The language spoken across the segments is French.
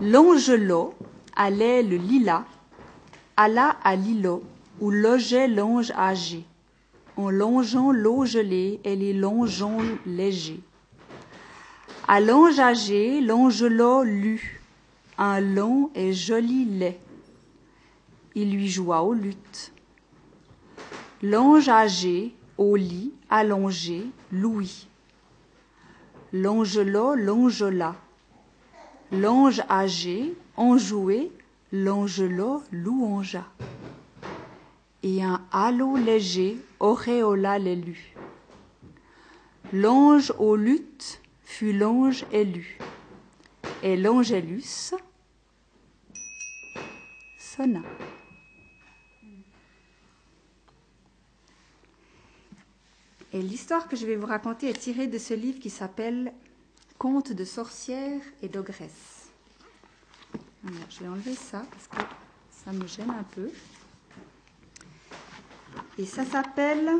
L'angelot allait le lilas, alla à l'îlot où logeait l'ange âgé, en longeant l'eau gelée et les longeons légers. À l'ange âgé, l'angelot lut un long et joli lait. Il lui joua aux luttes. L'ange âgé, au lit, allongé, louis. L'angelot l'angela. L'ange âgé, enjoué, l'angelot louangea. Et un halo léger auréola l'élu. L'ange aux luttes fut l'ange élu. Et l'angélus sonna. Et l'histoire que je vais vous raconter est tirée de ce livre qui s'appelle Contes de sorcières et d'ogresse. je vais enlever ça parce que ça me gêne un peu. Et ça s'appelle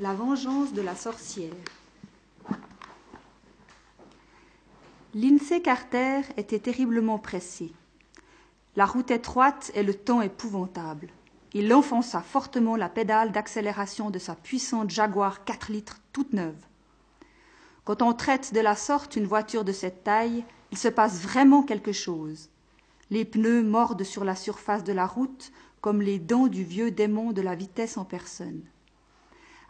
La vengeance de la sorcière. Lindsay Carter était terriblement pressé. La route étroite et le temps épouvantable. Il enfonça fortement la pédale d'accélération de sa puissante Jaguar 4 litres toute neuve. Quand on traite de la sorte une voiture de cette taille, il se passe vraiment quelque chose. Les pneus mordent sur la surface de la route comme les dents du vieux démon de la vitesse en personne.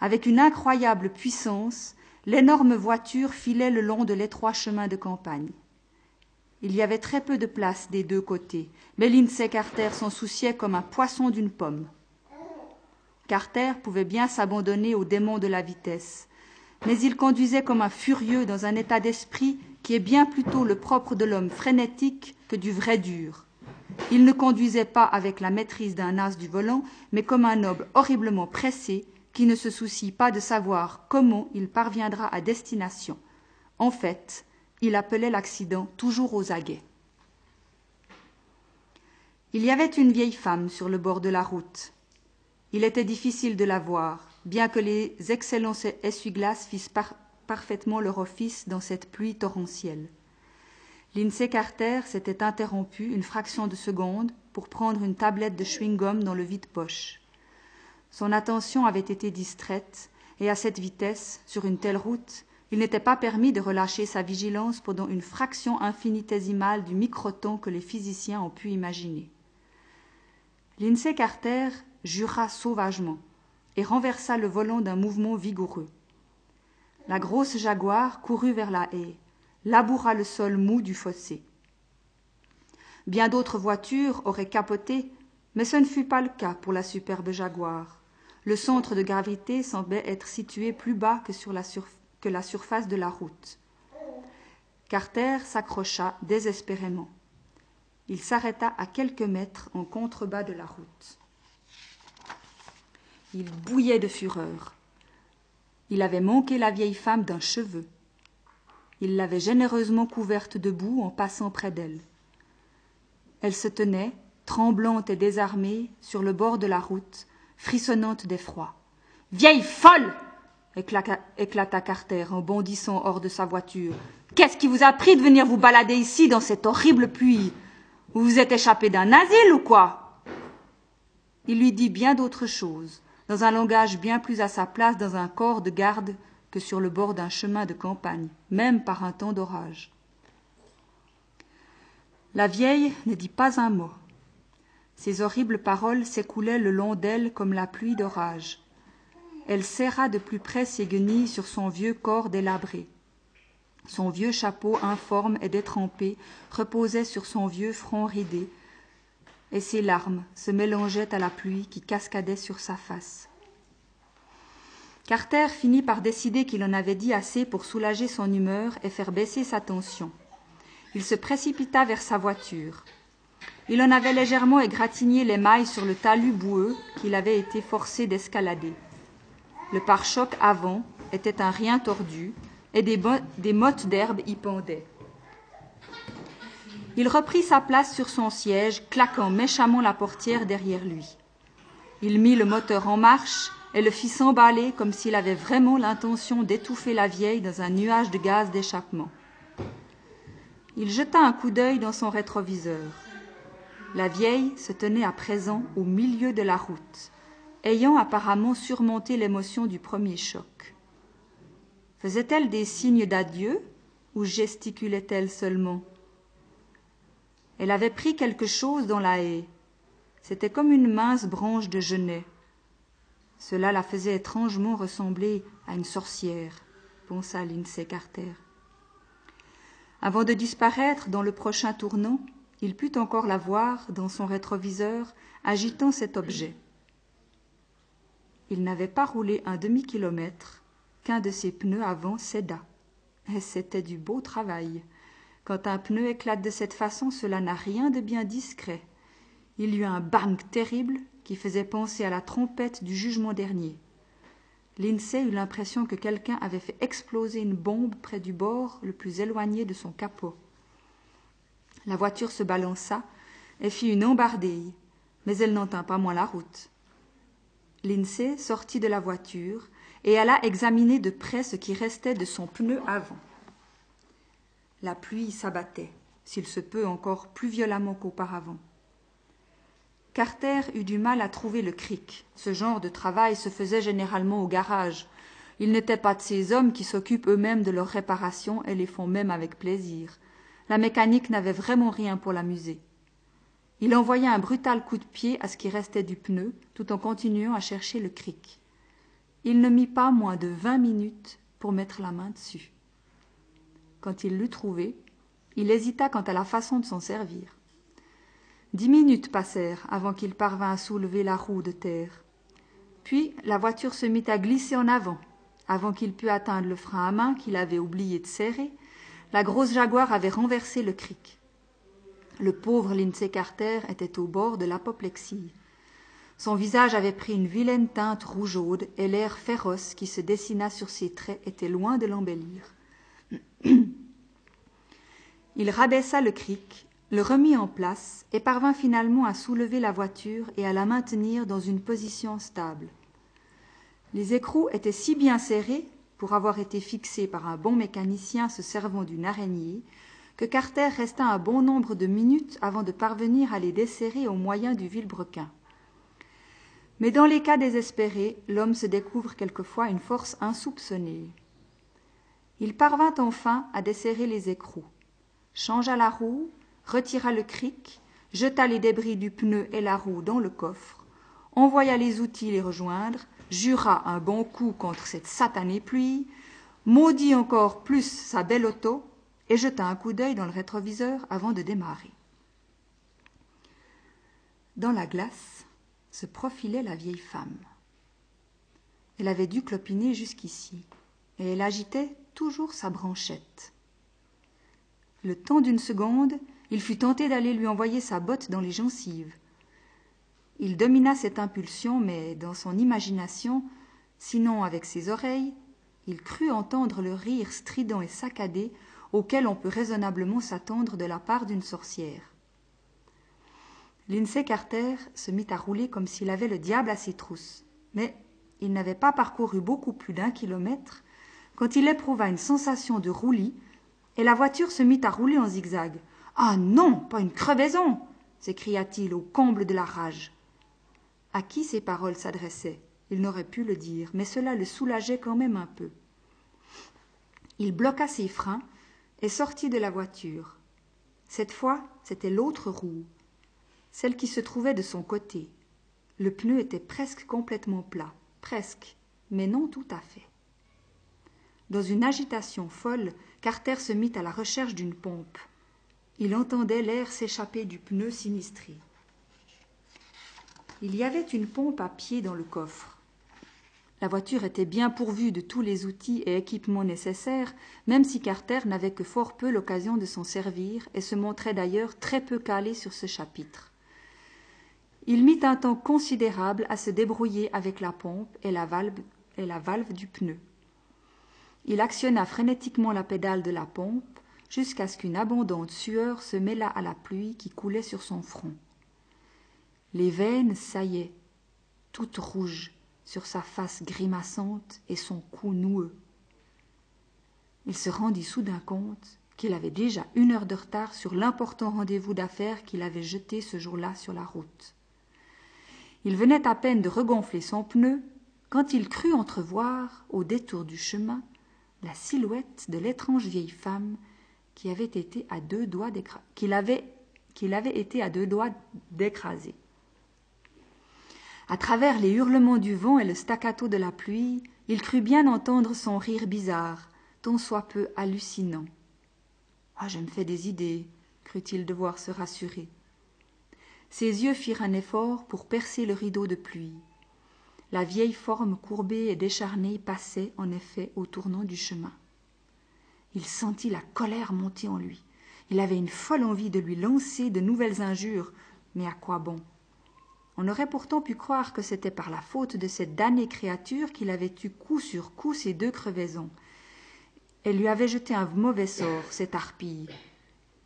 Avec une incroyable puissance, l'énorme voiture filait le long de l'étroit chemin de campagne. Il y avait très peu de place des deux côtés, mais Lindsay Carter s'en souciait comme un poisson d'une pomme. Carter pouvait bien s'abandonner au démon de la vitesse, mais il conduisait comme un furieux dans un état d'esprit qui est bien plutôt le propre de l'homme frénétique que du vrai dur. Il ne conduisait pas avec la maîtrise d'un as du volant, mais comme un noble horriblement pressé qui ne se soucie pas de savoir comment il parviendra à destination. En fait, il appelait l'accident toujours aux aguets. Il y avait une vieille femme sur le bord de la route. Il était difficile de la voir, bien que les excellents essuie-glaces fissent parfaitement leur office dans cette pluie torrentielle. Lindsay Carter s'était interrompu une fraction de seconde pour prendre une tablette de chewing-gum dans le vide-poche. Son attention avait été distraite, et à cette vitesse, sur une telle route, il n'était pas permis de relâcher sa vigilance pendant une fraction infinitésimale du microton que les physiciens ont pu imaginer. Lindsay Carter jura sauvagement et renversa le volant d'un mouvement vigoureux. La grosse jaguar courut vers la haie, laboura le sol mou du fossé. Bien d'autres voitures auraient capoté, mais ce ne fut pas le cas pour la superbe jaguar. Le centre de gravité semblait être situé plus bas que que la surface de la route. Carter s'accrocha désespérément. Il s'arrêta à quelques mètres en contrebas de la route. Il bouillait de fureur. Il avait manqué la vieille femme d'un cheveu. Il l'avait généreusement couverte de boue en passant près d'elle. Elle se tenait, tremblante et désarmée, sur le bord de la route, frissonnante d'effroi. Vieille folle éclata, Carter en bondissant hors de sa voiture. Qu'est-ce qui vous a pris de venir vous balader ici dans cette horrible pluie? Vous vous êtes échappé d'un asile ou quoi? Il lui dit bien d'autres choses, dans un langage bien plus à sa place dans un corps de garde que sur le bord d'un chemin de campagne, même par un temps d'orage. La vieille ne dit pas un mot. Ses horribles paroles s'écoulaient le long d'elle comme la pluie d'orage elle serra de plus près ses guenilles sur son vieux corps délabré. Son vieux chapeau informe et détrempé reposait sur son vieux front ridé, et ses larmes se mélangeaient à la pluie qui cascadait sur sa face. Carter finit par décider qu'il en avait dit assez pour soulager son humeur et faire baisser sa tension. Il se précipita vers sa voiture. Il en avait légèrement égratigné les mailles sur le talus boueux qu'il avait été forcé d'escalader. Le pare-choc avant était un rien tordu et des, des mottes d'herbe y pendaient. Il reprit sa place sur son siège, claquant méchamment la portière derrière lui. Il mit le moteur en marche et le fit s'emballer comme s'il avait vraiment l'intention d'étouffer la vieille dans un nuage de gaz d'échappement. Il jeta un coup d'œil dans son rétroviseur. La vieille se tenait à présent au milieu de la route, ayant apparemment surmonté l'émotion du premier choc. Faisait-elle des signes d'adieu ou gesticulait-elle seulement? Elle avait pris quelque chose dans la haie. C'était comme une mince branche de genêt. Cela la faisait étrangement ressembler à une sorcière, pensa Lindsay Carter. Avant de disparaître dans le prochain tournant, il put encore la voir dans son rétroviseur agitant cet objet. Il n'avait pas roulé un demi-kilomètre qu'un de ses pneus avant céda. Et c'était du beau travail. Quand un pneu éclate de cette façon, cela n'a rien de bien discret. Il y eut un bang terrible qui faisait penser à la trompette du jugement dernier. Lindsay eut l'impression que quelqu'un avait fait exploser une bombe près du bord le plus éloigné de son capot. La voiture se balança et fit une embardille, mais elle n'en tint pas moins la route. Lindsay sortit de la voiture et alla examiner de près ce qui restait de son pneu avant. La pluie s'abattait, s'il se peut encore plus violemment qu'auparavant. Carter eut du mal à trouver le cric. Ce genre de travail se faisait généralement au garage. Il n'était pas de ces hommes qui s'occupent eux-mêmes de leurs réparations et les font même avec plaisir. La mécanique n'avait vraiment rien pour l'amuser. Il envoya un brutal coup de pied à ce qui restait du pneu, tout en continuant à chercher le cric. Il ne mit pas moins de vingt minutes pour mettre la main dessus. Quand il l'eut trouvé, il hésita quant à la façon de s'en servir. Dix minutes passèrent avant qu'il parvint à soulever la roue de terre. Puis la voiture se mit à glisser en avant. Avant qu'il pût atteindre le frein à main qu'il avait oublié de serrer, la grosse jaguar avait renversé le cric. Le pauvre Lindsay Carter était au bord de l'apoplexie. Son visage avait pris une vilaine teinte rougeaude et l'air féroce qui se dessina sur ses traits était loin de l'embellir. Il rabaissa le cric le remit en place et parvint finalement à soulever la voiture et à la maintenir dans une position stable. Les écrous étaient si bien serrés, pour avoir été fixés par un bon mécanicien se servant d'une araignée, que Carter resta un bon nombre de minutes avant de parvenir à les desserrer au moyen du vilebrequin. Mais dans les cas désespérés, l'homme se découvre quelquefois une force insoupçonnée. Il parvint enfin à desserrer les écrous, changea la roue, retira le cric, jeta les débris du pneu et la roue dans le coffre, envoya les outils les rejoindre, jura un bon coup contre cette satanée pluie, maudit encore plus sa belle auto et jeta un coup d'œil dans le rétroviseur avant de démarrer. Dans la glace se profilait la vieille femme. Elle avait dû clopiner jusqu'ici, et elle agitait toujours sa branchette. Le temps d'une seconde, il fut tenté d'aller lui envoyer sa botte dans les gencives. Il domina cette impulsion, mais dans son imagination, sinon avec ses oreilles, il crut entendre le rire strident et saccadé auquel on peut raisonnablement s'attendre de la part d'une sorcière. Lindsay Carter se mit à rouler comme s'il avait le diable à ses trousses, mais il n'avait pas parcouru beaucoup plus d'un kilomètre quand il éprouva une sensation de roulis et la voiture se mit à rouler en zigzag, ah non, pas une crevaison s'écria-t-il au comble de la rage. À qui ces paroles s'adressaient Il n'aurait pu le dire, mais cela le soulageait quand même un peu. Il bloqua ses freins et sortit de la voiture. Cette fois, c'était l'autre roue, celle qui se trouvait de son côté. Le pneu était presque complètement plat, presque, mais non tout à fait. Dans une agitation folle, Carter se mit à la recherche d'une pompe. Il entendait l'air s'échapper du pneu sinistré. Il y avait une pompe à pied dans le coffre. La voiture était bien pourvue de tous les outils et équipements nécessaires, même si Carter n'avait que fort peu l'occasion de s'en servir et se montrait d'ailleurs très peu calé sur ce chapitre. Il mit un temps considérable à se débrouiller avec la pompe et la valve, et la valve du pneu. Il actionna frénétiquement la pédale de la pompe, jusqu'à ce qu'une abondante sueur se mêlât à la pluie qui coulait sur son front. Les veines saillaient, toutes rouges, sur sa face grimaçante et son cou noueux. Il se rendit soudain compte qu'il avait déjà une heure de retard sur l'important rendez-vous d'affaires qu'il avait jeté ce jour-là sur la route. Il venait à peine de regonfler son pneu quand il crut entrevoir, au détour du chemin, la silhouette de l'étrange vieille femme qui avait été à deux doigts qu'il avait, été à deux doigts d'écraser. À travers les hurlements du vent et le staccato de la pluie, il crut bien entendre son rire bizarre, tant soit peu hallucinant. Ah, je me fais des idées, crut-il devoir se rassurer. Ses yeux firent un effort pour percer le rideau de pluie. La vieille forme courbée et décharnée passait, en effet, au tournant du chemin. Il sentit la colère monter en lui. Il avait une folle envie de lui lancer de nouvelles injures, mais à quoi bon? On aurait pourtant pu croire que c'était par la faute de cette damnée créature qu'il avait eu coup sur coup ces deux crevaisons. Elle lui avait jeté un mauvais sort, cette harpille.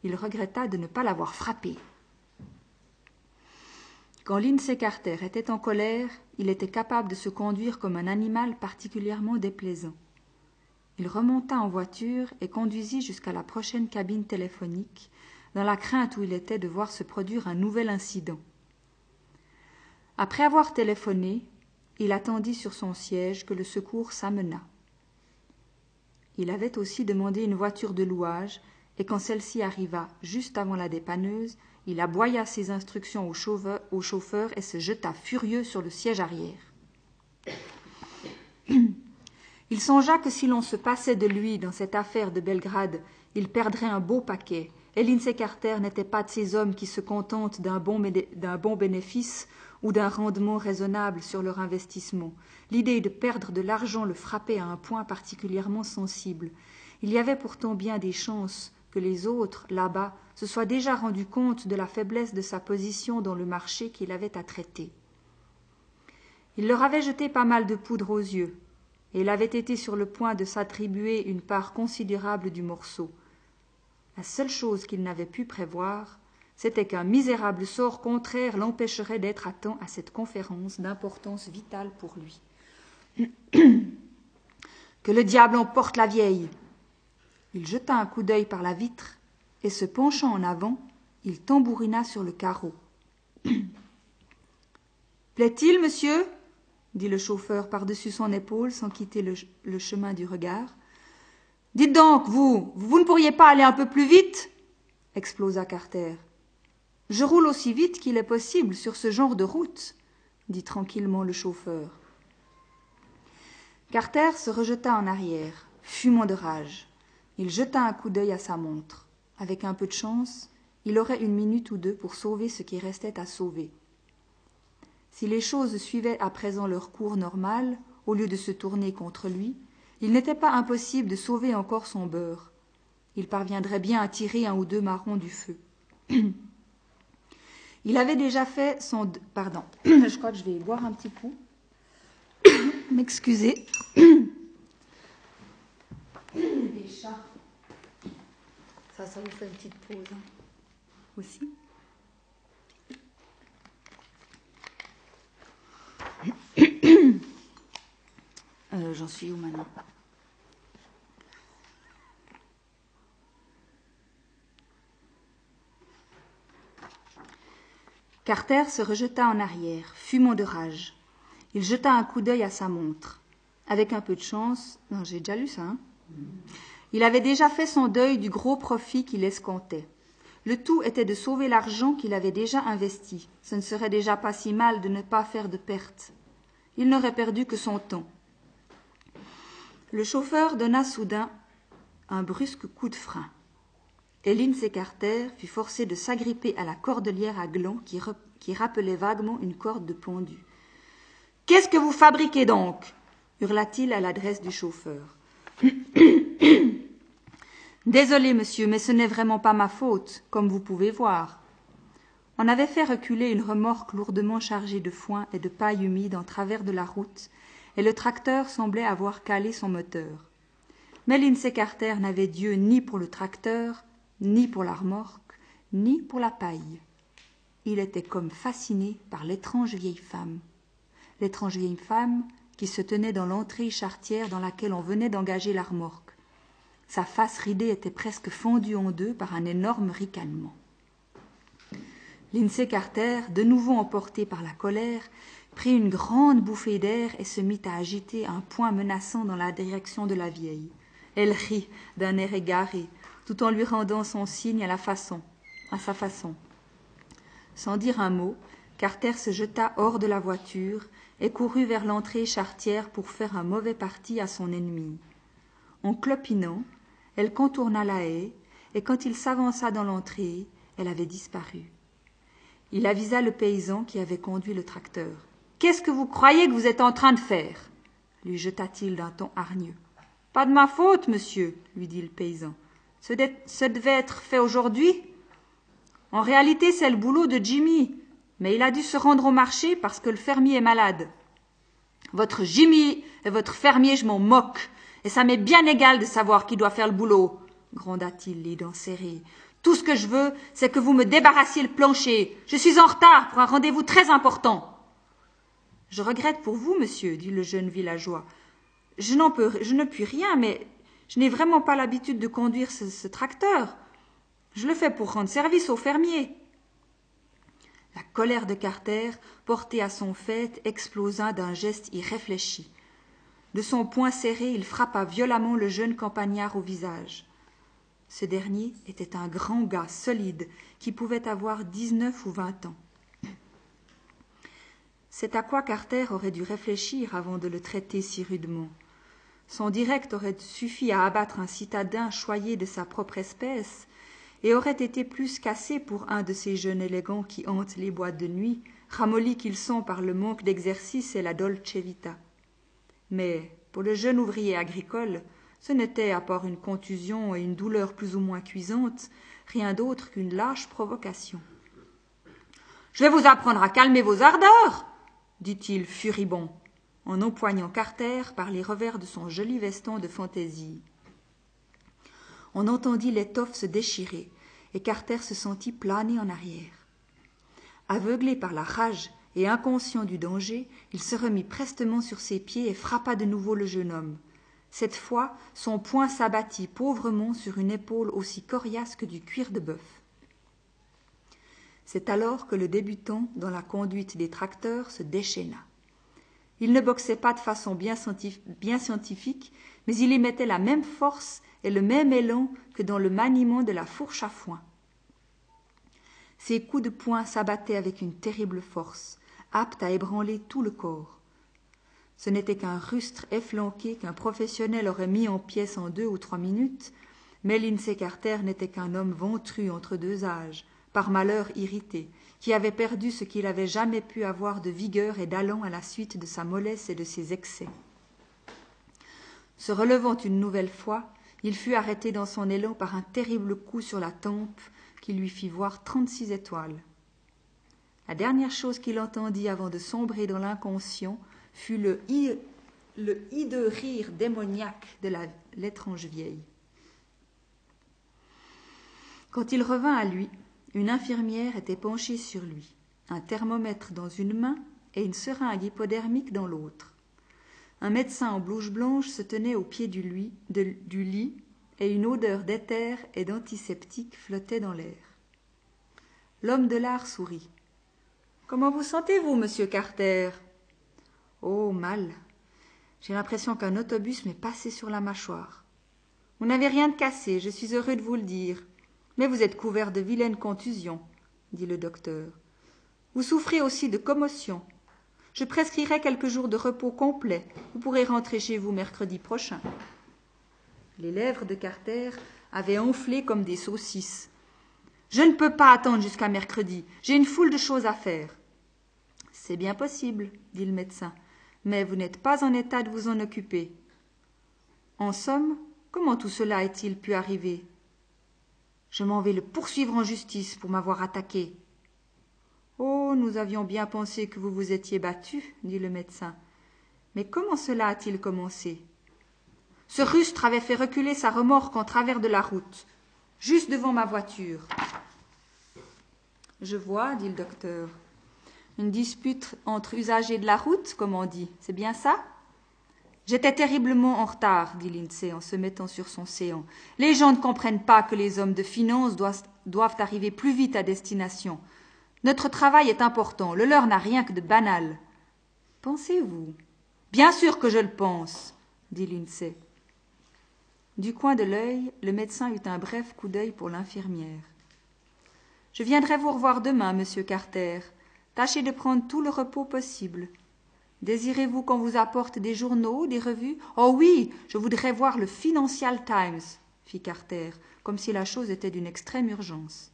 Il regretta de ne pas l'avoir frappée. Quand Lindsay Carter était en colère, il était capable de se conduire comme un animal particulièrement déplaisant. Il remonta en voiture et conduisit jusqu'à la prochaine cabine téléphonique, dans la crainte où il était de voir se produire un nouvel incident. Après avoir téléphoné, il attendit sur son siège que le secours s'amena. Il avait aussi demandé une voiture de louage, et quand celle-ci arriva juste avant la dépanneuse, il aboya ses instructions au chauffeur, au chauffeur et se jeta furieux sur le siège arrière. Il songea que si l'on se passait de lui dans cette affaire de Belgrade, il perdrait un beau paquet. Et Lindsay Carter n'était pas de ces hommes qui se contentent d'un bon bénéfice ou d'un rendement raisonnable sur leur investissement. L'idée de perdre de l'argent le frappait à un point particulièrement sensible. Il y avait pourtant bien des chances que les autres, là-bas, se soient déjà rendus compte de la faiblesse de sa position dans le marché qu'il avait à traiter. Il leur avait jeté pas mal de poudre aux yeux, et il avait été sur le point de s'attribuer une part considérable du morceau. La seule chose qu'il n'avait pu prévoir, c'était qu'un misérable sort contraire l'empêcherait d'être à temps à cette conférence d'importance vitale pour lui. que le diable emporte la vieille. Il jeta un coup d'œil par la vitre et se penchant en avant, il tambourina sur le carreau. Plaît-il, monsieur? dit le chauffeur par-dessus son épaule sans quitter le, chemin du regard. Dites donc, vous, vous ne pourriez pas aller un peu plus vite? explosa Carter. Je roule aussi vite qu'il est possible sur ce genre de route, dit tranquillement le chauffeur. Carter se rejeta en arrière, fumant de rage. Il jeta un coup d'œil à sa montre. Avec un peu de chance, il aurait une minute ou deux pour sauver ce qui restait à sauver. Si les choses suivaient à présent leur cours normal, au lieu de se tourner contre lui, il n'était pas impossible de sauver encore son beurre. Il parviendrait bien à tirer un ou deux marrons du feu. il avait déjà fait son... Pardon, je crois que je vais boire un petit coup. M'excuser. Chats. Ça, ça vous fait une petite pause hein. aussi. Euh, j'en suis où maintenant? Carter se rejeta en arrière, fumant de rage. Il jeta un coup d'œil à sa montre. Avec un peu de chance, non, j'ai déjà lu ça. Hein il avait déjà fait son deuil du gros profit qu'il escomptait. Le tout était de sauver l'argent qu'il avait déjà investi. Ce ne serait déjà pas si mal de ne pas faire de pertes. Il n'aurait perdu que son temps. Le chauffeur donna soudain un brusque coup de frein. Hélène s'écartèrent, fut forcée de s'agripper à la cordelière à gland qui, qui rappelait vaguement une corde de pendu. Qu'est-ce que vous fabriquez donc? hurla-t-il à l'adresse du chauffeur. Désolé, monsieur, mais ce n'est vraiment pas ma faute, comme vous pouvez voir. On avait fait reculer une remorque lourdement chargée de foin et de paille humide en travers de la route, et le tracteur semblait avoir calé son moteur. Mais Lindsay Carter n'avait Dieu ni pour le tracteur, ni pour la remorque, ni pour la paille. Il était comme fasciné par l'étrange vieille femme. L'étrange vieille femme qui se tenait dans l'entrée charretière dans laquelle on venait d'engager la remorque. Sa face ridée était presque fendue en deux par un énorme ricanement. Lindsay Carter, de nouveau emporté par la colère, prit une grande bouffée d'air et se mit à agiter un poing menaçant dans la direction de la vieille. Elle rit d'un air égaré, tout en lui rendant son signe à la façon, à sa façon. Sans dire un mot, Carter se jeta hors de la voiture et courut vers l'entrée charretière pour faire un mauvais parti à son ennemi. En clopinant, elle contourna la haie, et quand il s'avança dans l'entrée, elle avait disparu. Il avisa le paysan qui avait conduit le tracteur. Qu'est-ce que vous croyez que vous êtes en train de faire? lui jeta-t-il d'un ton hargneux. Pas de ma faute, monsieur, lui dit le paysan. Ce, devait être fait aujourd'hui. En réalité, c'est le boulot de Jimmy, mais il a dû se rendre au marché parce que le fermier est malade. Votre Jimmy et votre fermier, je m'en moque, et ça m'est bien égal de savoir qui doit faire le boulot, gronda-t-il, les dents serrées. Tout ce que je veux, c'est que vous me débarrassiez le plancher. Je suis en retard pour un rendez-vous très important. Je regrette pour vous, monsieur, dit le jeune villageois. Je n'en ne puis rien, mais je n'ai vraiment pas l'habitude de conduire ce, ce, tracteur. Je le fais pour rendre service aux fermiers. La colère de Carter, portée à son fait, explosa d'un geste irréfléchi. De son poing serré, il frappa violemment le jeune campagnard au visage. Ce dernier était un grand gars solide qui pouvait avoir dix-neuf ou vingt ans. C'est à quoi Carter aurait dû réfléchir avant de le traiter si rudement. Son direct aurait suffi à abattre un citadin choyé de sa propre espèce, et aurait été plus qu'assez pour un de ces jeunes élégants qui hantent les boîtes de nuit, ramollis qu'ils sont par le manque d'exercice et la dolce vita. Mais pour le jeune ouvrier agricole, ce n'était, à part une contusion et une douleur plus ou moins cuisante, rien d'autre qu'une lâche provocation. Je vais vous apprendre à calmer vos ardeurs, dit-il furibond, en empoignant Carter par les revers de son joli veston de fantaisie. On entendit l'étoffe se déchirer, et Carter se sentit planer en arrière. Aveuglé par la rage et inconscient du danger, il se remit prestement sur ses pieds et frappa de nouveau le jeune homme. Cette fois, son poing s'abattit pauvrement sur une épaule aussi coriace que du cuir de bœuf. C'est alors que le débutant dans la conduite des tracteurs se déchaîna. Il ne boxait pas de façon bien, scientifique, mais il y mettait la même force et le même élan que dans le maniement de la fourche à foin. Ses coups de poing s'abattaient avec une terrible force, apte à ébranler tout le corps. Ce n'était qu'un rustre efflanqué qu'un professionnel aurait mis en pièces en deux ou trois minutes, mais Lindsay n'était qu'un homme ventru entre deux âges, par malheur irrité, qui avait perdu ce qu'il avait jamais pu avoir de vigueur et d'allant à la suite de sa mollesse et de ses excès. Se relevant une nouvelle fois, il fut arrêté dans son élan par un terrible coup sur la tempe qui lui fit voir trente-six étoiles. La dernière chose qu'il entendit avant de sombrer dans l'inconscient fut le, hideux rire démoniaque de l'étrange vieille. Quand il revint à lui, une infirmière était penchée sur lui, un thermomètre dans une main et une seringue hypodermique dans l'autre. Un médecin en blouse blanche se tenait au pied du, du lit et une odeur d'éther et d'antiseptique flottait dans l'air. L'homme de l'art sourit. Comment vous sentez-vous, monsieur Carter? Oh, mal. J'ai l'impression qu'un autobus m'est passé sur la mâchoire. Vous n'avez rien de cassé, je suis heureux de vous le dire. Mais vous êtes couvert de vilaines contusions, dit le docteur. Vous souffrez aussi de commotion. Je prescrirai quelques jours de repos complet. Vous pourrez rentrer chez vous mercredi prochain. Les lèvres de Carter avaient enflé comme des saucisses. Je ne peux pas attendre jusqu'à mercredi. J'ai une foule de choses à faire. C'est bien possible, dit le médecin mais vous n'êtes pas en état de vous en occuper. En somme, comment tout cela est-il pu arriver? Je m'en vais le poursuivre en justice pour m'avoir attaqué. Oh, nous avions bien pensé que vous vous étiez battu, dit le médecin. Mais comment cela a-t-il commencé? Ce rustre avait fait reculer sa remorque en travers de la route, juste devant ma voiture. Je vois, dit le docteur. Une dispute entre usagers de la route, comme on dit. C'est bien ça? J'étais terriblement en retard, dit Lindsay en se mettant sur son séant. Les gens ne comprennent pas que les hommes de finance doivent, arriver plus vite à destination. Notre travail est important, le leur n'a rien que de banal. Pensez-vous? Bien sûr que je le pense, dit Lindsay. Du coin de l'œil, le médecin eut un bref coup d'œil pour l'infirmière. Je viendrai vous revoir demain, monsieur Carter. Tâchez de prendre tout le repos possible. Désirez-vous qu'on vous apporte des journaux, des revues? Oh oui, je voudrais voir le Financial Times, fit Carter, comme si la chose était d'une extrême urgence.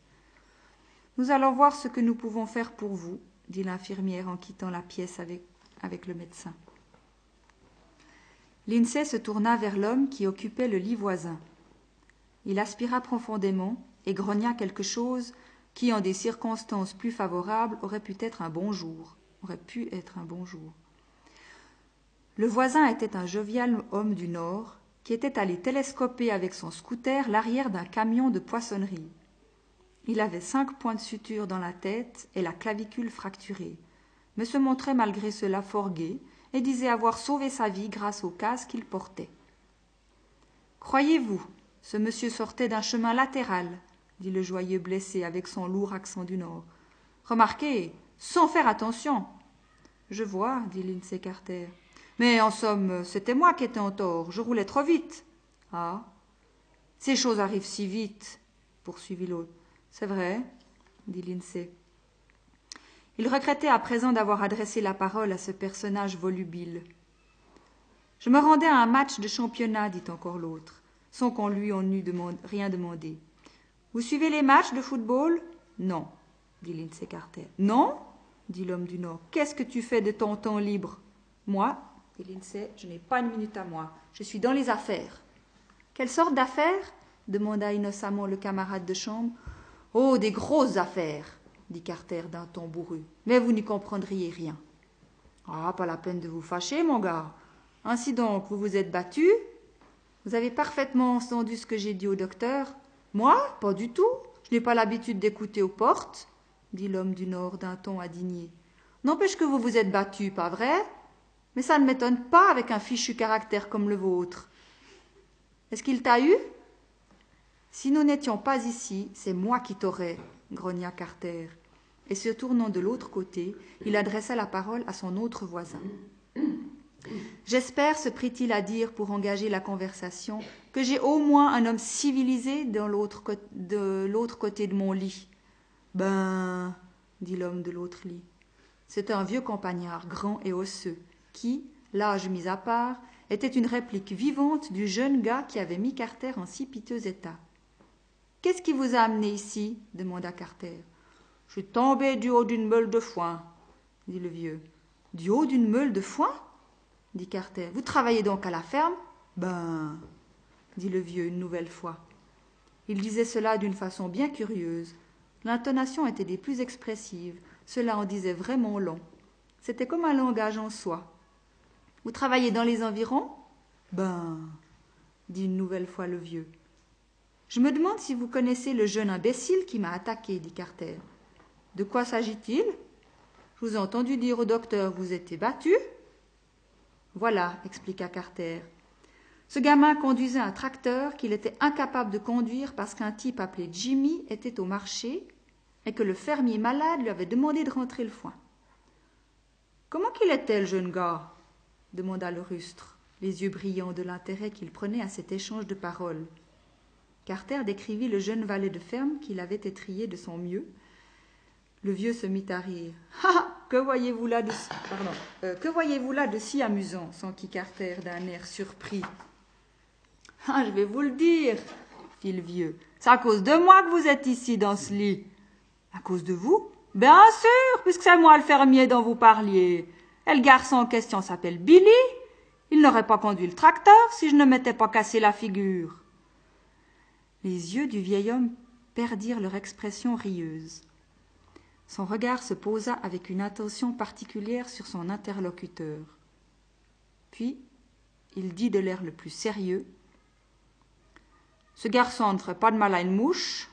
Nous allons voir ce que nous pouvons faire pour vous, dit l'infirmière en quittant la pièce avec, le médecin. Lindsay se tourna vers l'homme qui occupait le lit voisin. Il aspira profondément et grogna quelque chose qui, en des circonstances plus favorables, aurait pu être un bonjour. Aurait pu être un bonjour. Le voisin était un jovial homme du Nord qui était allé télescoper avec son scooter l'arrière d'un camion de poissonnerie. Il avait cinq points de suture dans la tête et la clavicule fracturée, mais se montrait malgré cela fort gai et disait avoir sauvé sa vie grâce au casque qu'il portait. Croyez-vous, ce monsieur sortait d'un chemin latéral, dit le joyeux blessé avec son lourd accent du Nord. Remarquez, sans faire attention. Je vois, dit Lindsay Carter. Mais en somme, c'était moi qui étais en tort. Je roulais trop vite. Ah. Ces choses arrivent si vite, poursuivit l'autre. C'est vrai, dit Lindsay. Il regrettait à présent d'avoir adressé la parole à ce personnage volubile. Je me rendais à un match de championnat, dit encore l'autre, sans qu'on lui en eût rien demandé. Vous suivez les matchs de football? Non, dit Lindsay Carter. Non dit l'homme du Nord. Qu'est-ce que tu fais de ton temps libre? Moi, dit Lindsay, je n'ai pas une minute à moi. Je suis dans les affaires. Quelle sorte d'affaires? demanda innocemment le camarade de chambre. Oh, des grosses affaires, dit Carter d'un ton bourru. Mais vous n'y comprendriez rien. Ah, pas la peine de vous fâcher, mon gars. Ainsi donc, vous vous êtes battu Vous avez parfaitement entendu ce que j'ai dit au docteur Moi Pas du tout. Je n'ai pas l'habitude d'écouter aux portes, dit l'homme du Nord d'un ton indigné. N'empêche que vous vous êtes battu, pas vrai? Mais ça ne m'étonne pas avec un fichu caractère comme le vôtre. Est-ce qu'il t'a eu? Si nous n'étions pas ici, c'est moi qui t'aurais, grogna Carter. Et se tournant de l'autre côté, il adressa la parole à son autre voisin. J'espère, se prit-il à dire pour engager la conversation, que j'ai au moins un homme civilisé de l'autre côté de mon lit. Ben, dit l'homme de l'autre lit. C'est un vieux campagnard, grand et osseux, qui, l'âge mis à part, était une réplique vivante du jeune gars qui avait mis Carter en si piteux état. Qu'est-ce qui vous a amené ici? demanda Carter. Je suis tombé du haut d'une meule de foin, dit le vieux. Du haut d'une meule de foin? Dit Carter. Vous travaillez donc à la ferme? Ben, dit le vieux une nouvelle fois. Il disait cela d'une façon bien curieuse. L'intonation était des plus expressives. Cela en disait vraiment long. C'était comme un langage en soi. Vous travaillez dans les environs? Ben, dit une nouvelle fois le vieux. Je me demande si vous connaissez le jeune imbécile qui m'a attaqué, dit Carter. De quoi s'agit-il? Je vous ai entendu dire au docteur vous étiez battu Voilà, expliqua Carter. Ce gamin conduisait un tracteur qu'il était incapable de conduire parce qu'un type appelé Jimmy était au marché et que le fermier malade lui avait demandé de rentrer le foin. Comment qu'il était, le jeune gars? demanda le rustre, les yeux brillants de l'intérêt qu'il prenait à cet échange de paroles. Carter décrivit le jeune valet de ferme qu'il avait étrié de son mieux. Le vieux se mit à rire. Ah Que voyez-vous là de Pardon. Euh, si amusant s'enquit Carter d'un air surpris? Ah, je vais vous le dire, fit le vieux. C'est à cause de moi que vous êtes ici dans ce lit. À cause de vous? Bien sûr, puisque c'est moi le fermier dont vous parliez. Et le garçon en question s'appelle Billy. Il n'aurait pas conduit le tracteur si je ne m'étais pas cassé la figure. Les yeux du vieil homme perdirent leur expression rieuse. Son regard se posa avec une attention particulière sur son interlocuteur. Puis il dit de l'air le plus sérieux Ce garçon ne ferait pas de mal à une mouche,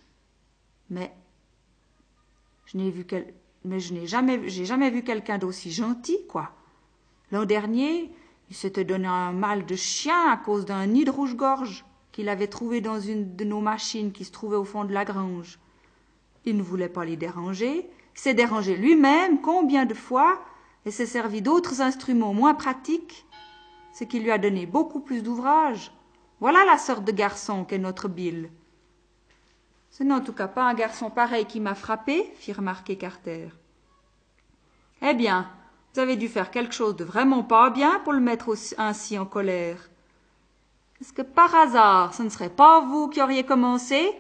mais je n'ai jamais, vu quelqu'un d'aussi gentil, quoi. L'an dernier, Il s'était donné un mal de chien à cause d'un nid de rouge-gorge qu'il avait trouvé dans une de nos machines qui se trouvait au fond de la grange. Il ne voulait pas les déranger, s'est dérangé lui-même combien de fois et s'est servi d'autres instruments moins pratiques, ce qui lui a donné beaucoup plus d'ouvrage. Voilà la sorte de garçon qu'est notre Bill. Ce n'est en tout cas pas un garçon pareil qui m'a frappé, fit remarquer Carter. Eh bien, vous avez dû faire quelque chose de vraiment pas bien pour le mettre ainsi en colère. Est-ce que par hasard, ce ne serait pas vous qui auriez commencé?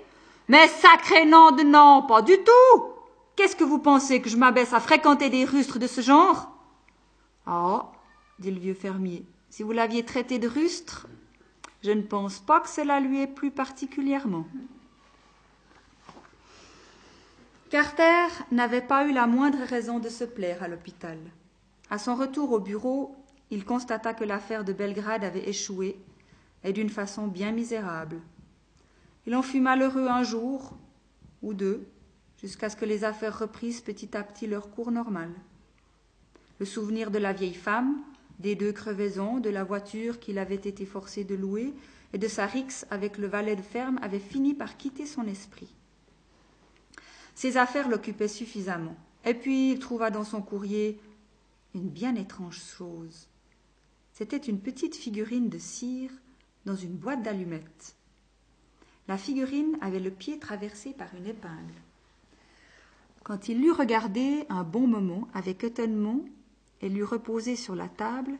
Mais sacré nom de nom, pas du tout Qu'est-ce que vous pensez que je m'abaisse à fréquenter des rustres de ce genre? Ah, dit le vieux fermier, si vous l'aviez traité de rustre, je ne pense pas que cela lui ait plu particulièrement. Carter n'avait pas eu la moindre raison de se plaire à l'hôpital. À son retour au bureau, il constata que l'affaire de Belgrade avait échoué et d'une façon bien misérable. Il en fut malheureux un jour ou deux, jusqu'à ce que les affaires reprissent petit à petit leur cours normal. Le souvenir de la vieille femme, des deux crevaisons, de la voiture qu'il avait été forcé de louer, et de sa rixe avec le valet de ferme avait fini par quitter son esprit. Ces affaires l'occupaient suffisamment. Et puis il trouva dans son courrier une bien étrange chose. C'était une petite figurine de cire dans une boîte d'allumettes. La figurine avait le pied traversé par une épingle. Quand il l'eut regardée un bon moment avec étonnement et l'eut reposée sur la table,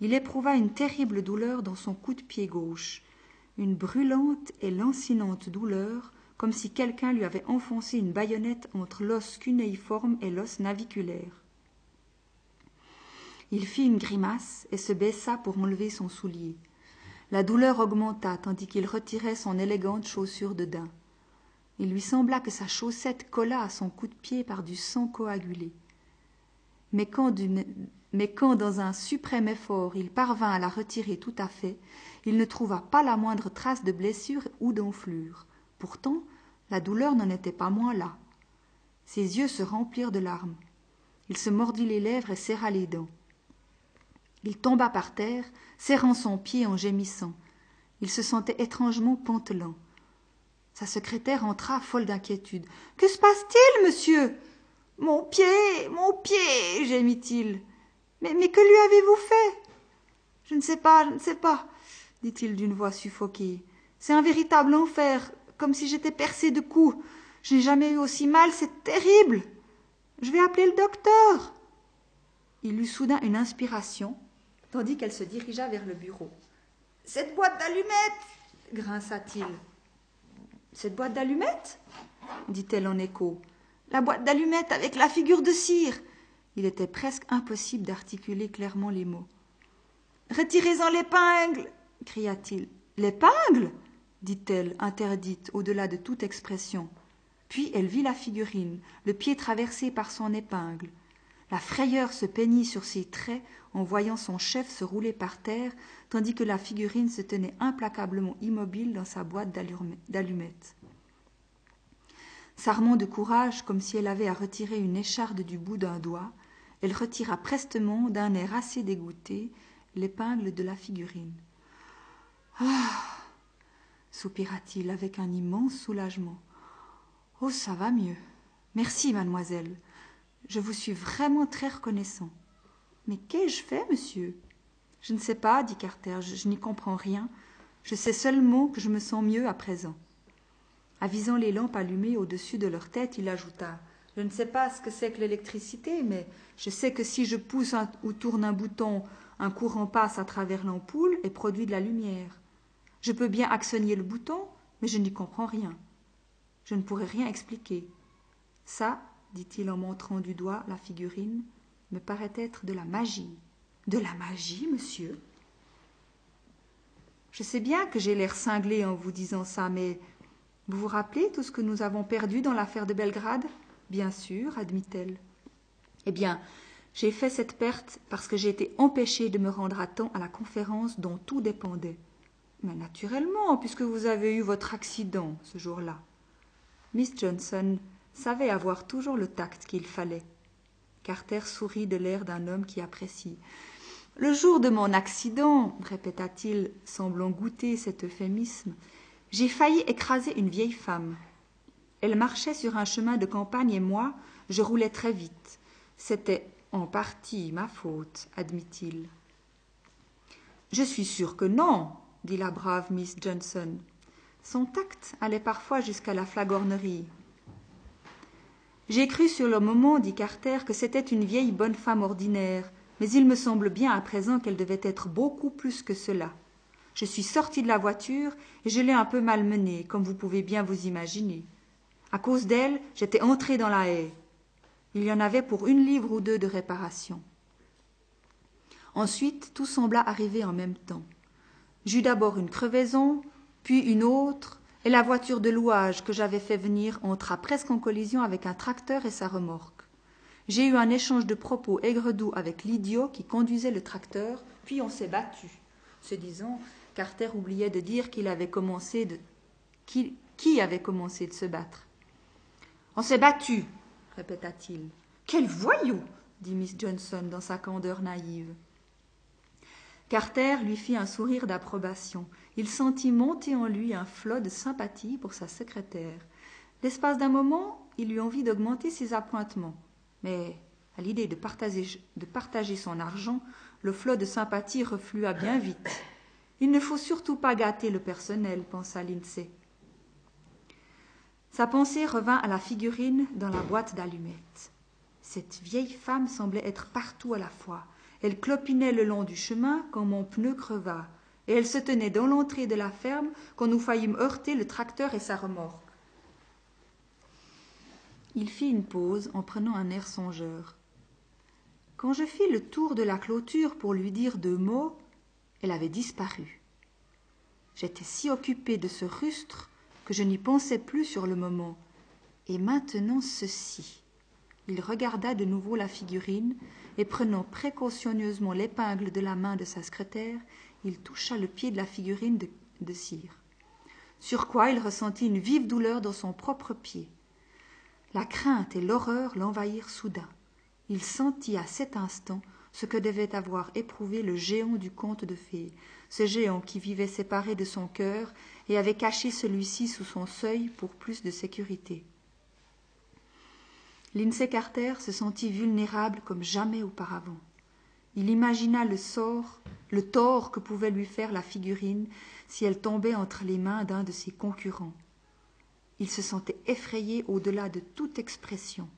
il éprouva une terrible douleur dans son coup de pied gauche, une brûlante et lancinante douleur, comme si quelqu'un lui avait enfoncé une baïonnette entre l'os cunéiforme et l'os naviculaire. Il fit une grimace et se baissa pour enlever son soulier. La douleur augmenta tandis qu'il retirait son élégante chaussure de daim. Il lui sembla que sa chaussette colla à son coup de pied par du sang coagulé. Mais quand, mais quand, dans un suprême effort, il parvint à la retirer tout à fait, il ne trouva pas la moindre trace de blessure ou d'enflure. Pourtant, la douleur n'en était pas moins là. Ses yeux se remplirent de larmes. Il se mordit les lèvres et serra les dents. Il tomba par terre, serrant son pied en gémissant. Il se sentait étrangement pantelant. Sa secrétaire entra, folle d'inquiétude. Que se passe-t-il, monsieur Mon pied, mon pied gémit-il. Mais, mais que lui avez-vous fait Je ne sais pas, je ne sais pas, dit-il d'une voix suffoquée. C'est un véritable enfer, comme si j'étais percé de coups. Je n'ai jamais eu aussi mal, c'est terrible. Je vais appeler le docteur. Il eut soudain une inspiration tandis qu'elle se dirigea vers le bureau. Cette boîte d'allumettes grinça-t-il. Cette boîte d'allumettes dit-elle en écho. La boîte d'allumettes avec la figure de cire. Il était presque impossible d'articuler clairement les mots. Retirez-en l'épingle cria-t-il. L'épingle dit-elle, interdite au-delà de toute expression. Puis elle vit la figurine, le pied traversé par son épingle. La frayeur se peignit sur ses traits en voyant son chef se rouler par terre, tandis que la figurine se tenait implacablement immobile dans sa boîte d'allumettes. S'armant de courage comme si elle avait à retirer une écharde du bout d'un doigt, elle retira prestement, d'un air assez dégoûté, l'épingle de la figurine. Ah soupira-t-il avec un immense soulagement. Oh, ça va mieux. Merci, mademoiselle. Je vous suis vraiment très reconnaissant. Mais qu'ai-je fait, monsieur? Je ne sais pas, dit Carter, je, n'y comprends rien. Je sais seulement que je me sens mieux à présent. Avisant les lampes allumées au-dessus de leur tête, il ajouta Je ne sais pas ce que c'est que l'électricité, mais je sais que si je pousse ou tourne un bouton, un courant passe à travers l'ampoule et produit de la lumière. Je peux bien actionner le bouton, mais je n'y comprends rien. Je ne pourrais rien expliquer. Ça, dit-il en montrant du doigt la figurine, me paraît être de la magie. De la magie, monsieur? Je sais bien que j'ai l'air cinglé en vous disant ça, mais vous vous rappelez tout ce que nous avons perdu dans l'affaire de Belgrade? Bien sûr, admit-elle. Eh bien, j'ai fait cette perte parce que j'ai été empêchée de me rendre à temps à la conférence dont tout dépendait. Mais naturellement, puisque vous avez eu votre accident ce jour-là. Miss Johnson savait avoir toujours le tact qu'il fallait. Carter sourit de l'air d'un homme qui apprécie. Le jour de mon accident, répéta-t-il, semblant goûter cet euphémisme, j'ai failli écraser une vieille femme. Elle marchait sur un chemin de campagne et moi, je roulais très vite. C'était en partie ma faute, admit-il. Je suis sûr que non, dit la brave Miss Johnson. Son tact allait parfois jusqu'à la flagornerie. J'ai cru sur le moment, dit Carter, que c'était une vieille bonne femme ordinaire, mais il me semble bien à présent qu'elle devait être beaucoup plus que cela. Je suis sorti de la voiture et je l'ai un peu malmenée, comme vous pouvez bien vous imaginer. À cause d'elle, j'étais entré dans la haie. Il y en avait pour une livre ou deux de réparation. Ensuite, tout sembla arriver en même temps. J'eus d'abord une crevaison, puis une autre, et la voiture de louage que j'avais fait venir entra presque en collision avec un tracteur et sa remorque. J'ai eu un échange de propos aigre-doux avec l'idiot qui conduisait le tracteur, puis on s'est battu. Se disant, Carter oubliait de dire qu'il avait commencé de. Qui, qui avait commencé de se battre On s'est battu, répéta-t-il. Quel voyou dit Miss Johnson dans sa candeur naïve. Carter lui fit un sourire d'approbation. Il sentit monter en lui un flot de sympathie pour sa secrétaire. L'espace d'un moment, il eut envie d'augmenter ses appointements. Mais, à l'idée de partager, son argent, le flot de sympathie reflua bien vite. Il ne faut surtout pas gâter le personnel, pensa Lindsay. Sa pensée revint à la figurine dans la boîte d'allumettes. Cette vieille femme semblait être partout à la fois. Elle clopinait le long du chemin quand mon pneu creva, et elle se tenait dans l'entrée de la ferme quand nous faillîmes heurter le tracteur et sa remorque. Il fit une pause en prenant un air songeur. Quand je fis le tour de la clôture pour lui dire deux mots, elle avait disparu. J'étais si occupé de ce rustre que je n'y pensais plus sur le moment. Et maintenant ceci. Il regarda de nouveau la figurine, et prenant précautionneusement l'épingle de la main de sa secrétaire, il toucha le pied de la figurine de, cire. Sur quoi il ressentit une vive douleur dans son propre pied. La crainte et l'horreur l'envahirent soudain. Il sentit à cet instant ce que devait avoir éprouvé le géant du conte de fées, ce géant qui vivait séparé de son cœur et avait caché celui-ci sous son seuil pour plus de sécurité. Lindsay Carter se sentit vulnérable comme jamais auparavant. Il imagina le sort, le tort que pouvait lui faire la figurine si elle tombait entre les mains d'un de ses concurrents. Il se sentait effrayé au-delà de toute expression.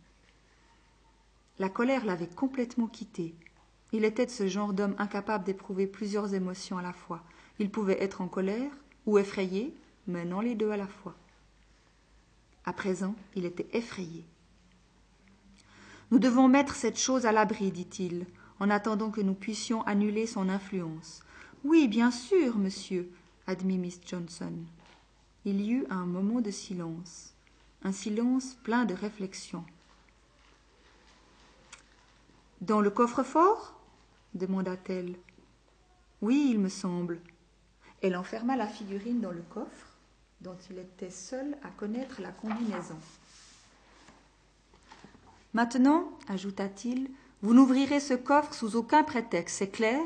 La colère l'avait complètement quitté. Il était de ce genre d'homme incapable d'éprouver plusieurs émotions à la fois. Il pouvait être en colère ou effrayé, mais non les deux à la fois. À présent, il était effrayé. Nous devons mettre cette chose à l'abri, dit-il, en attendant que nous puissions annuler son influence. Oui, bien sûr, monsieur, admit Miss Johnson. Il y eut un moment de silence, un silence plein de réflexion. Dans le coffre-fort? demanda-t-elle. Oui, il me semble. Elle enferma la figurine dans le coffre, dont il était seul à connaître la combinaison. Maintenant, ajouta-t-il, vous n'ouvrirez ce coffre sous aucun prétexte, c'est clair?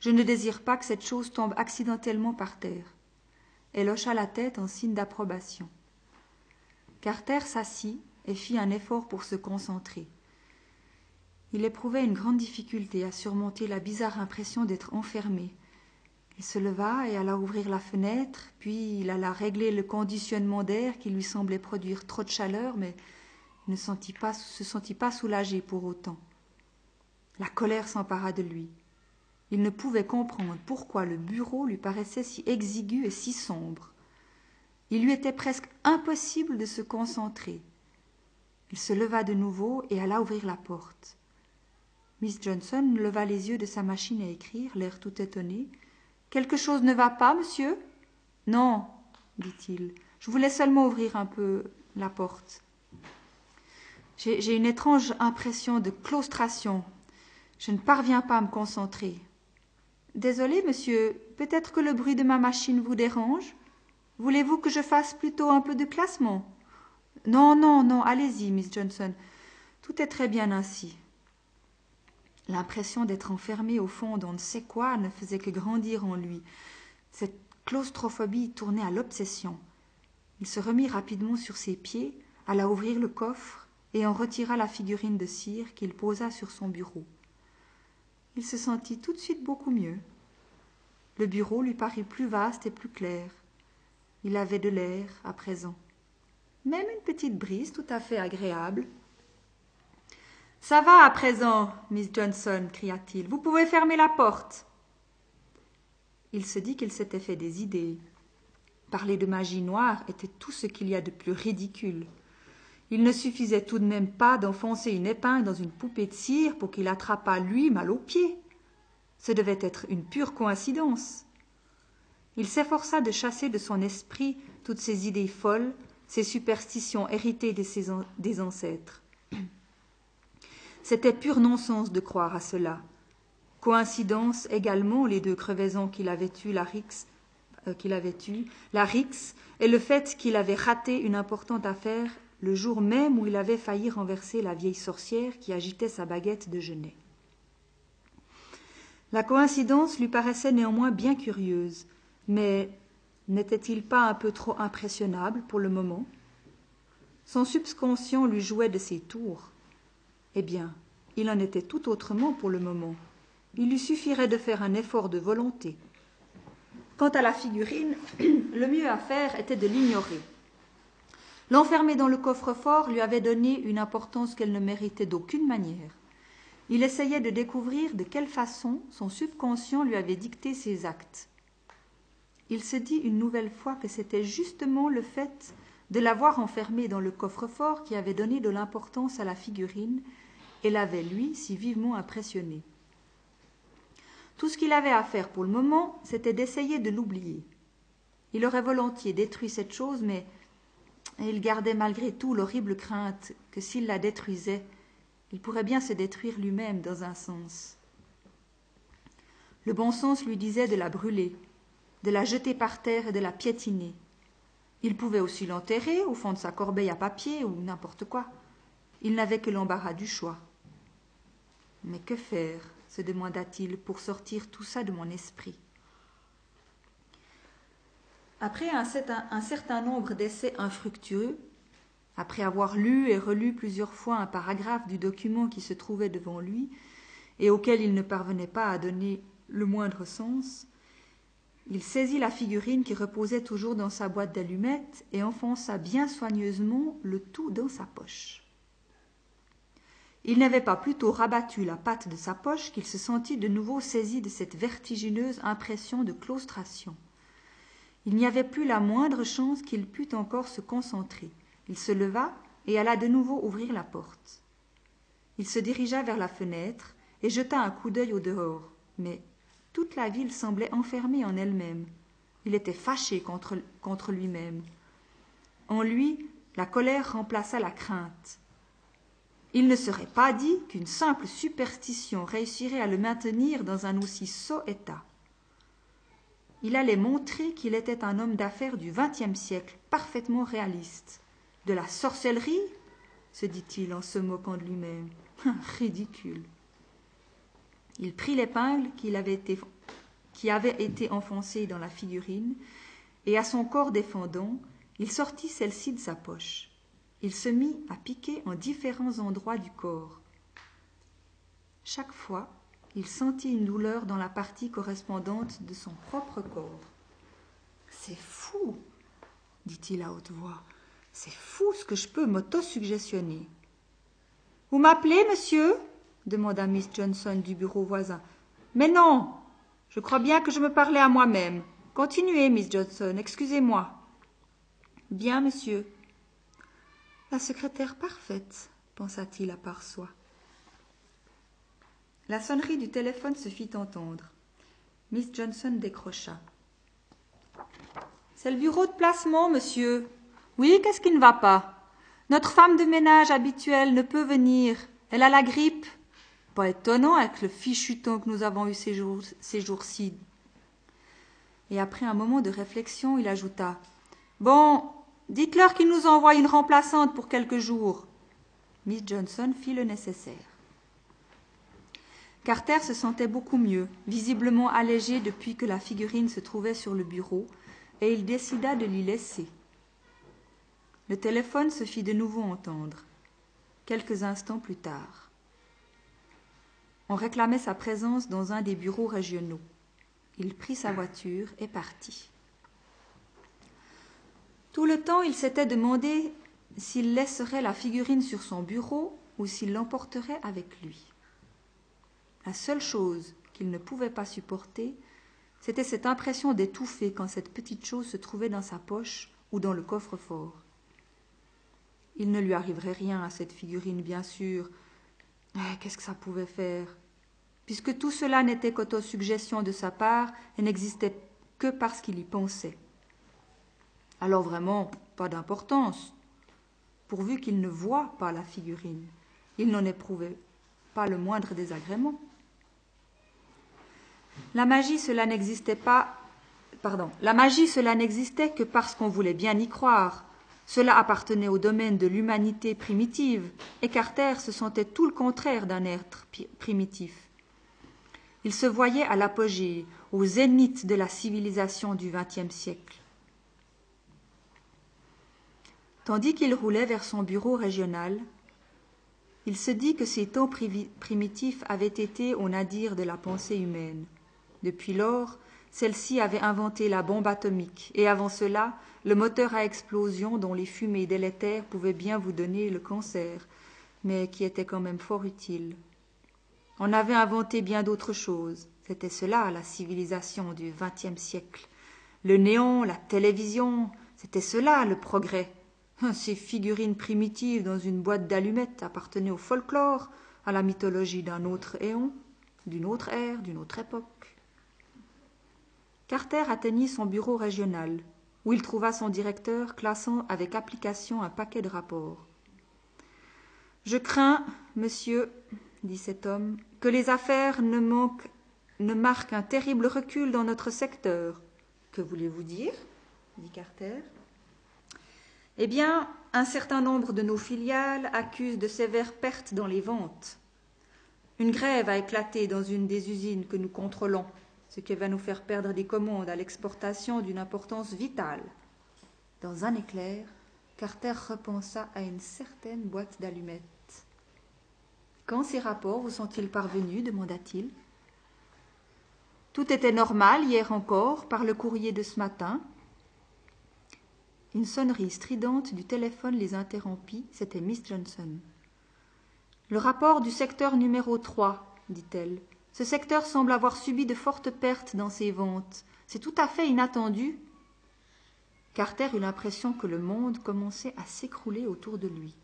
Je ne désire pas que cette chose tombe accidentellement par terre. Elle hocha la tête en signe d'approbation. Carter s'assit et fit un effort pour se concentrer. Il éprouvait une grande difficulté à surmonter la bizarre impression d'être enfermé. Il se leva et alla ouvrir la fenêtre, puis il alla régler le conditionnement d'air qui lui semblait produire trop de chaleur, mais ne sentit pas, se sentit pas soulagé pour autant. La colère s'empara de lui. Il ne pouvait comprendre pourquoi le bureau lui paraissait si exigu et si sombre. Il lui était presque impossible de se concentrer. Il se leva de nouveau et alla ouvrir la porte. Miss Johnson leva les yeux de sa machine à écrire, l'air tout étonné. Quelque chose ne va pas, monsieur? Non, dit-il. Je voulais seulement ouvrir un peu la porte. J'ai une étrange impression de claustration. Je ne parviens pas à me concentrer. Désolé, monsieur, peut-être que le bruit de ma machine vous dérange Voulez-vous que je fasse plutôt un peu de classement? Non, non, non, allez-y, Miss Johnson. Tout est très bien ainsi. L'impression d'être enfermé au fond d'on ne sait quoi ne faisait que grandir en lui. Cette claustrophobie tournait à l'obsession. Il se remit rapidement sur ses pieds, alla ouvrir le coffre et en retira la figurine de cire qu'il posa sur son bureau. Il se sentit tout de suite beaucoup mieux. Le bureau lui parut plus vaste et plus clair. Il avait de l'air à présent. Même une petite brise tout à fait agréable. Ça va à présent, Miss Johnson, cria-t-il. Vous pouvez fermer la porte. Il se dit qu'il s'était fait des idées. Parler de magie noire était tout ce qu'il y a de plus ridicule. Il ne suffisait tout de même pas d'enfoncer une épingle dans une poupée de cire pour qu'il attrapât lui mal aux pieds. Ce devait être une pure coïncidence. Il s'efforça de chasser de son esprit toutes ces idées folles, ces superstitions héritées des ancêtres. C'était pur non-sens de croire à cela. Coïncidence également les deux crevaisons qu'il avait eues, la Rix, euh, qu'il avait la Rix, et le fait qu'il avait raté une importante affaire le jour même où il avait failli renverser la vieille sorcière qui agitait sa baguette de genêt. La coïncidence lui paraissait néanmoins bien curieuse, mais n'était-il pas un peu trop impressionnable pour le moment? Son subconscient lui jouait de ses tours. Eh bien, il en était tout autrement pour le moment. Il lui suffirait de faire un effort de volonté. Quant à la figurine, le mieux à faire était de l'ignorer. L'enfermer dans le coffre-fort lui avait donné une importance qu'elle ne méritait d'aucune manière. Il essayait de découvrir de quelle façon son subconscient lui avait dicté ses actes. Il se dit une nouvelle fois que c'était justement le fait de l'avoir enfermé dans le coffre-fort qui avait donné de l'importance à la figurine et l'avait, lui, si vivement impressionné. Tout ce qu'il avait à faire pour le moment, c'était d'essayer de l'oublier. Il aurait volontiers détruit cette chose, mais il gardait malgré tout l'horrible crainte que s'il la détruisait, il pourrait bien se détruire lui-même dans un sens. Le bon sens lui disait de la brûler, de la jeter par terre et de la piétiner. Il pouvait aussi l'enterrer au fond de sa corbeille à papier ou n'importe quoi. Il n'avait que l'embarras du choix. Mais que faire se demanda-t-il pour sortir tout ça de mon esprit? Après un certain, nombre d'essais infructueux, après avoir lu et relu plusieurs fois un paragraphe du document qui se trouvait devant lui et auquel il ne parvenait pas à donner le moindre sens, il saisit la figurine qui reposait toujours dans sa boîte d'allumettes et enfonça bien soigneusement le tout dans sa poche. Il n'avait pas plutôt rabattu la patte de sa poche qu'il se sentit de nouveau saisi de cette vertigineuse impression de claustration. Il n'y avait plus la moindre chance qu'il pût encore se concentrer. Il se leva et alla de nouveau ouvrir la porte. Il se dirigea vers la fenêtre et jeta un coup d'œil au dehors, mais toute la ville semblait enfermée en elle-même. Il était fâché contre, contre lui-même. En lui, la colère remplaça la crainte. Il ne serait pas dit qu'une simple superstition réussirait à le maintenir dans un aussi sot état. Il allait montrer qu'il était un homme d'affaires du vingtième siècle, parfaitement réaliste. De la sorcellerie se dit-il en se moquant de lui-même. Ridicule. Il prit l'épingle qui avait été enfoncée dans la figurine, et à son corps défendant, il sortit celle-ci de sa poche il se mit à piquer en différents endroits du corps. Chaque fois, il sentit une douleur dans la partie correspondante de son propre corps. C'est fou, dit-il à haute voix. C'est fou ce que je peux m'auto-suggestionner. Vous m'appelez, monsieur? demanda Miss Johnson du bureau voisin. Mais non, je crois bien que je me parlais à moi-même. Continuez, Miss Johnson, excusez-moi. Bien, monsieur, la secrétaire parfaite, pensa-t-il à part soi. La sonnerie du téléphone se fit entendre. Miss Johnson décrocha. C'est le bureau de placement, monsieur. Oui, qu'est-ce qui ne va pas? Notre femme de ménage habituelle ne peut venir. Elle a la grippe. Pas étonnant avec le fichu temps que nous avons eu ces, jours, ces jours-ci. Et après un moment de réflexion, il ajouta Bon, Dites-leur qu'ils nous envoient une remplaçante pour quelques jours. Miss Johnson fit le nécessaire. Carter se sentait beaucoup mieux, visiblement allégé depuis que la figurine se trouvait sur le bureau, et il décida de l'y laisser. Le téléphone se fit de nouveau entendre, quelques instants plus tard. On réclamait sa présence dans un des bureaux régionaux. Il prit sa voiture et partit. Tout le temps, il s'était demandé s'il laisserait la figurine sur son bureau ou s'il l'emporterait avec lui. La seule chose qu'il ne pouvait pas supporter, c'était cette impression d'étouffer quand cette petite chose se trouvait dans sa poche ou dans le coffre-fort. Il ne lui arriverait rien à cette figurine, bien sûr. Eh, qu'est-ce que ça pouvait faire? Puisque tout cela n'était qu'autosuggestion de sa part et n'existait que parce qu'il y pensait. Alors vraiment, pas d'importance, pourvu qu'il ne voie pas la figurine. Il n'en éprouvait pas le moindre désagrément. La magie, cela n'existait pas. Pardon. La magie, cela n'existait que parce qu'on voulait bien y croire. Cela appartenait au domaine de l'humanité primitive, et Carter se sentait tout le contraire d'un être primitif. Il se voyait à l'apogée, au zénith de la civilisation du XXe siècle. Tandis qu'il roulait vers son bureau régional, il se dit que ces temps primitifs avaient été au nadir de la pensée humaine. Depuis lors, celle-ci avait inventé la bombe atomique, et avant cela, le moteur à explosion dont les fumées délétères pouvaient bien vous donner le cancer, mais qui était quand même fort utile. On avait inventé bien d'autres choses. C'était cela, la civilisation du XXe siècle. Le néon, la télévision, c'était cela, le progrès. Ces figurines primitives dans une boîte d'allumettes appartenaient au folklore, à la mythologie d'un autre éon, d'une autre ère, d'une autre époque. Carter atteignit son bureau régional, où il trouva son directeur classant avec application un paquet de rapports. Je crains, monsieur, dit cet homme, que les affaires ne, marquent un terrible recul dans notre secteur. Que voulez-vous dire? dit Carter. Eh bien, un certain nombre de nos filiales accusent de sévères pertes dans les ventes. Une grève a éclaté dans une des usines que nous contrôlons ce qui va nous faire perdre des commandes à l'exportation d'une importance vitale. Dans un éclair, Carter repensa à une certaine boîte d'allumettes. Quand ces rapports vous sont-ils parvenus demanda-t-il. Tout était normal hier encore par le courrier de ce matin. Une sonnerie stridente du téléphone les interrompit. C'était Miss Johnson. Le rapport du secteur numéro 3, dit-elle. Ce secteur semble avoir subi de fortes pertes dans ses ventes. C'est tout à fait inattendu. Carter eut l'impression que le monde commençait à s'écrouler autour de lui.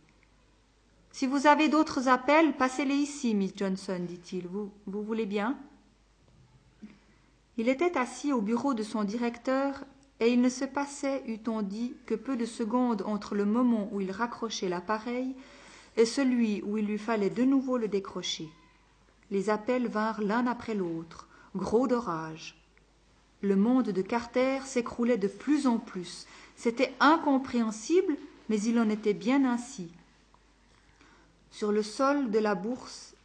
Si vous avez d'autres appels, passez-les ici, Miss Johnson, dit-il. Vous, vous voulez bien? Il était assis au bureau de son directeur et il ne se passait, eût-on dit, que peu de secondes entre le moment où il raccrochait l'appareil et celui où il lui fallait de nouveau le décrocher. Les appels vinrent l'un après l'autre, gros d'orage. Le monde de Carter s'écroulait de plus en plus. C'était incompréhensible, mais il en était bien ainsi. Sur le sol de la bourse,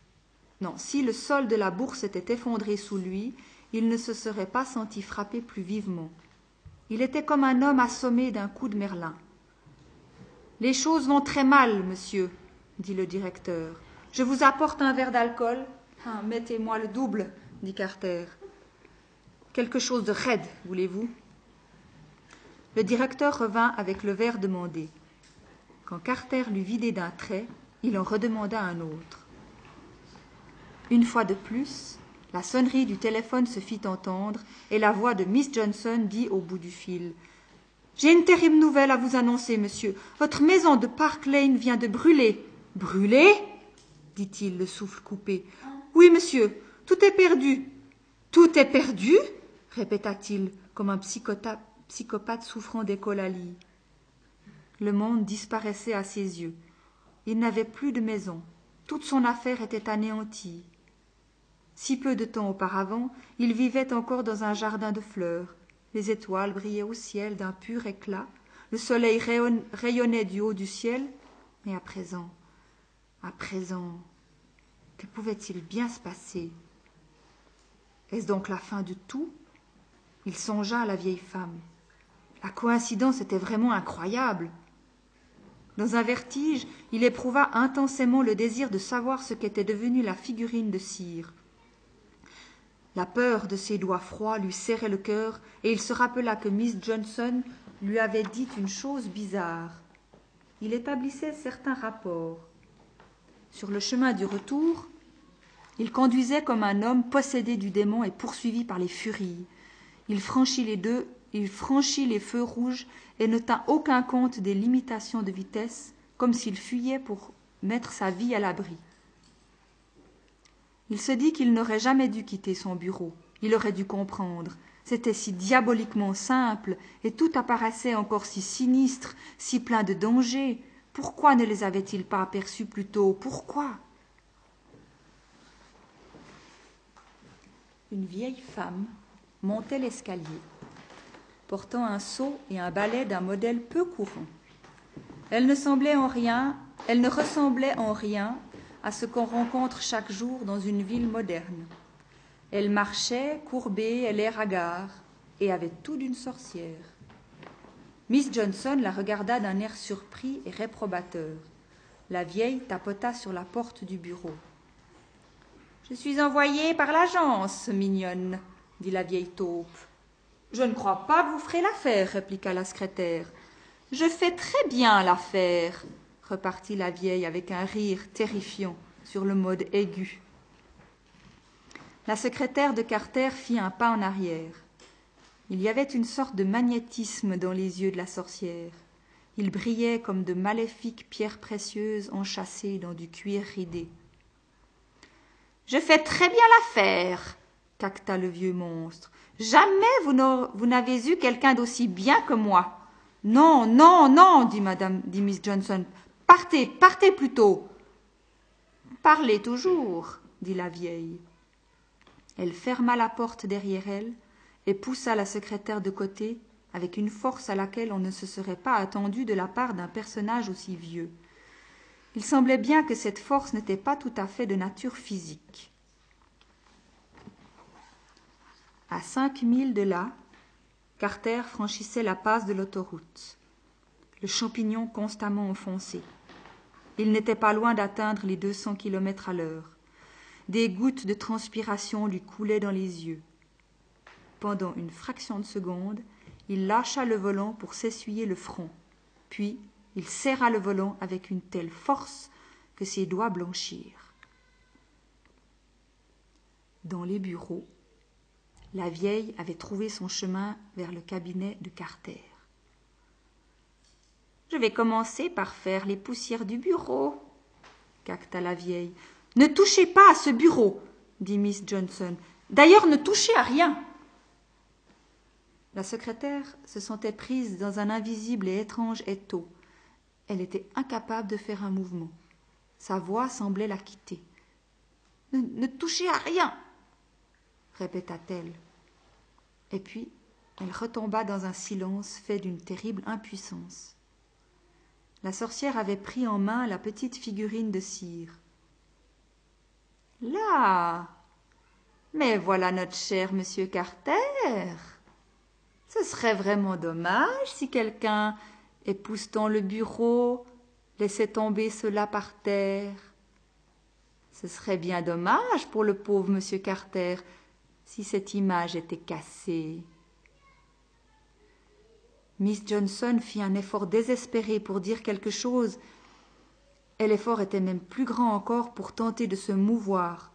non, si le sol de la bourse était effondré sous lui, il ne se serait pas senti frapper plus vivement. Il était comme un homme assommé d'un coup de merlin. Les choses vont très mal, monsieur, dit le directeur. Je vous apporte un verre d'alcool. Ah, mettez-moi le double, dit Carter. Quelque chose de raide, voulez-vous? Le directeur revint avec le verre demandé. Quand Carter l'eut vidé d'un trait, il en redemanda un autre. Une fois de plus, la sonnerie du téléphone se fit entendre et la voix de Miss Johnson dit au bout du fil J'ai une terrible nouvelle à vous annoncer, monsieur. Votre maison de Park Lane vient de brûler. Brûler? dit-il, le souffle coupé. Oui, monsieur, tout est perdu. Tout est perdu répéta-t-il, comme un psychopathe souffrant d'écolalie. Le monde disparaissait à ses yeux. Il n'avait plus de maison. Toute son affaire était anéantie. Si peu de temps auparavant, il vivait encore dans un jardin de fleurs. Les étoiles brillaient au ciel d'un pur éclat. Le soleil rayonnait du haut du ciel. Mais à présent, à présent, Que pouvait-il bien se passer? Est-ce donc la fin de tout? Il songea à la vieille femme. La coïncidence était vraiment incroyable. Dans un vertige, il éprouva intensément le désir de savoir ce qu'était devenue la figurine de cire. La peur de ses doigts froids lui serrait le cœur, et il se rappela que Miss Johnson lui avait dit une chose bizarre. Il établissait certains rapports. Sur le chemin du retour, il conduisait comme un homme possédé du démon et poursuivi par les furies. Il franchit les deux, il franchit les feux rouges et ne tint aucun compte des limitations de vitesse, comme s'il fuyait pour mettre sa vie à l'abri. Il se dit qu'il n'aurait jamais dû quitter son bureau. Il aurait dû comprendre. C'était si diaboliquement simple, et tout apparaissait encore si sinistre, si plein de dangers. Pourquoi ne les avait-il pas aperçus plus tôt? Pourquoi? Une vieille femme montait l'escalier portant un seau et un balai d'un modèle peu courant. Elle ne semblait en rien, elle ne ressemblait en rien à ce qu'on rencontre chaque jour dans une ville moderne. Elle marchait courbée et l'air hagard, et avait tout d'une sorcière. Miss Johnson la regarda d'un air surpris et réprobateur. La vieille tapota sur la porte du bureau. Je suis envoyée par l'agence, mignonne, dit la vieille taupe. Je ne crois pas que vous ferez l'affaire, répliqua la secrétaire. Je fais très bien l'affaire, repartit la vieille avec un rire terrifiant sur le mode aigu. La secrétaire de Carter fit un pas en arrière. Il y avait une sorte de magnétisme dans les yeux de la sorcière. Ils brillaient comme de maléfiques pierres précieuses enchâssées dans du cuir ridé. Je fais très bien l'affaire, cacta le vieux monstre. Jamais vous n'avez eu quelqu'un d'aussi bien que moi. Non, non, non, dit madame, dit Miss Johnson. Partez, partez plutôt. Parlez toujours, dit la vieille. Elle ferma la porte derrière elle et poussa la secrétaire de côté avec une force à laquelle on ne se serait pas attendu de la part d'un personnage aussi vieux. Il semblait bien que cette force n'était pas tout à fait de nature physique. À cinq milles de là, Carter franchissait la passe de l'autoroute, le champignon constamment enfoncé. Il n'était pas loin d'atteindre les deux cents kilomètres à l'heure. Des gouttes de transpiration lui coulaient dans les yeux. Pendant une fraction de seconde, il lâcha le volant pour s'essuyer le front. Puis il serra le volant avec une telle force que ses doigts blanchirent. Dans les bureaux, la vieille avait trouvé son chemin vers le cabinet de Carter. Je vais commencer par faire les poussières du bureau, cacta la vieille. Ne touchez pas à ce bureau, dit Miss Johnson. D'ailleurs, ne touchez à rien. La secrétaire se sentait prise dans un invisible et étrange étau. Elle était incapable de faire un mouvement. Sa voix semblait la quitter. Ne, ne touchez à rien, répéta-t-elle. Et puis elle retomba dans un silence fait d'une terrible impuissance. La sorcière avait pris en main la petite figurine de cire. Là. Mais voilà notre cher monsieur Carter. Ce serait vraiment dommage si quelqu'un, époustant le bureau, laissait tomber cela par terre. Ce serait bien dommage pour le pauvre monsieur Carter si cette image était cassée. Miss Johnson fit un effort désespéré pour dire quelque chose, et l'effort était même plus grand encore pour tenter de se mouvoir.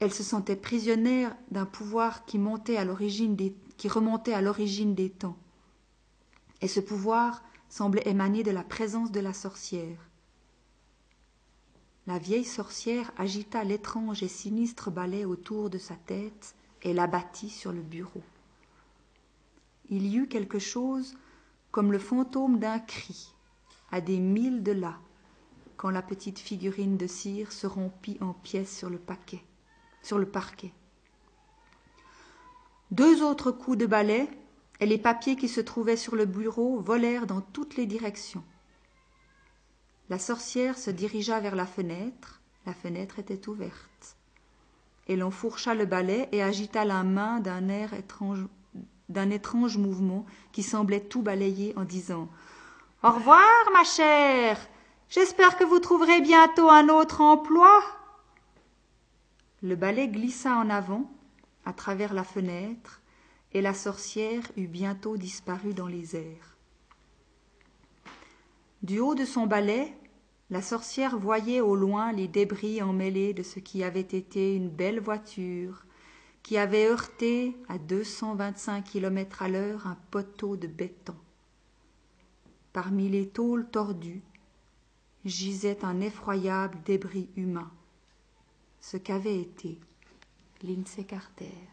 Elle se sentait prisonnière d'un pouvoir qui montait à l'origine des, qui remontait à l'origine des temps. Et ce pouvoir semblait émaner de la présence de la sorcière. La vieille sorcière agita l'étrange et sinistre balai autour de sa tête et l'abattit sur le bureau. Il y eut quelque chose comme le fantôme d'un cri, à des milles de là, quand la petite figurine de cire se rompit en pièces sur le paquet, sur le parquet. Deux autres coups de balai, et les papiers qui se trouvaient sur le bureau volèrent dans toutes les directions. La sorcière se dirigea vers la fenêtre, La fenêtre était ouverte. Elle enfourcha le balai et agita la main d'un air étrange, d'un étrange mouvement qui semblait tout balayer en disant Au revoir, ma chère. J'espère que vous trouverez bientôt un autre emploi. Le balai glissa en avant, à travers la fenêtre, et la sorcière eut bientôt disparu dans les airs. Du haut de son balai, la sorcière voyait au loin les débris emmêlés de ce qui avait été une belle voiture, qui avait heurté à deux cent vingt-cinq kilomètres à l'heure un poteau de béton. Parmi les tôles tordues gisait un effroyable débris humain, ce qu'avait été Lindsay Carter.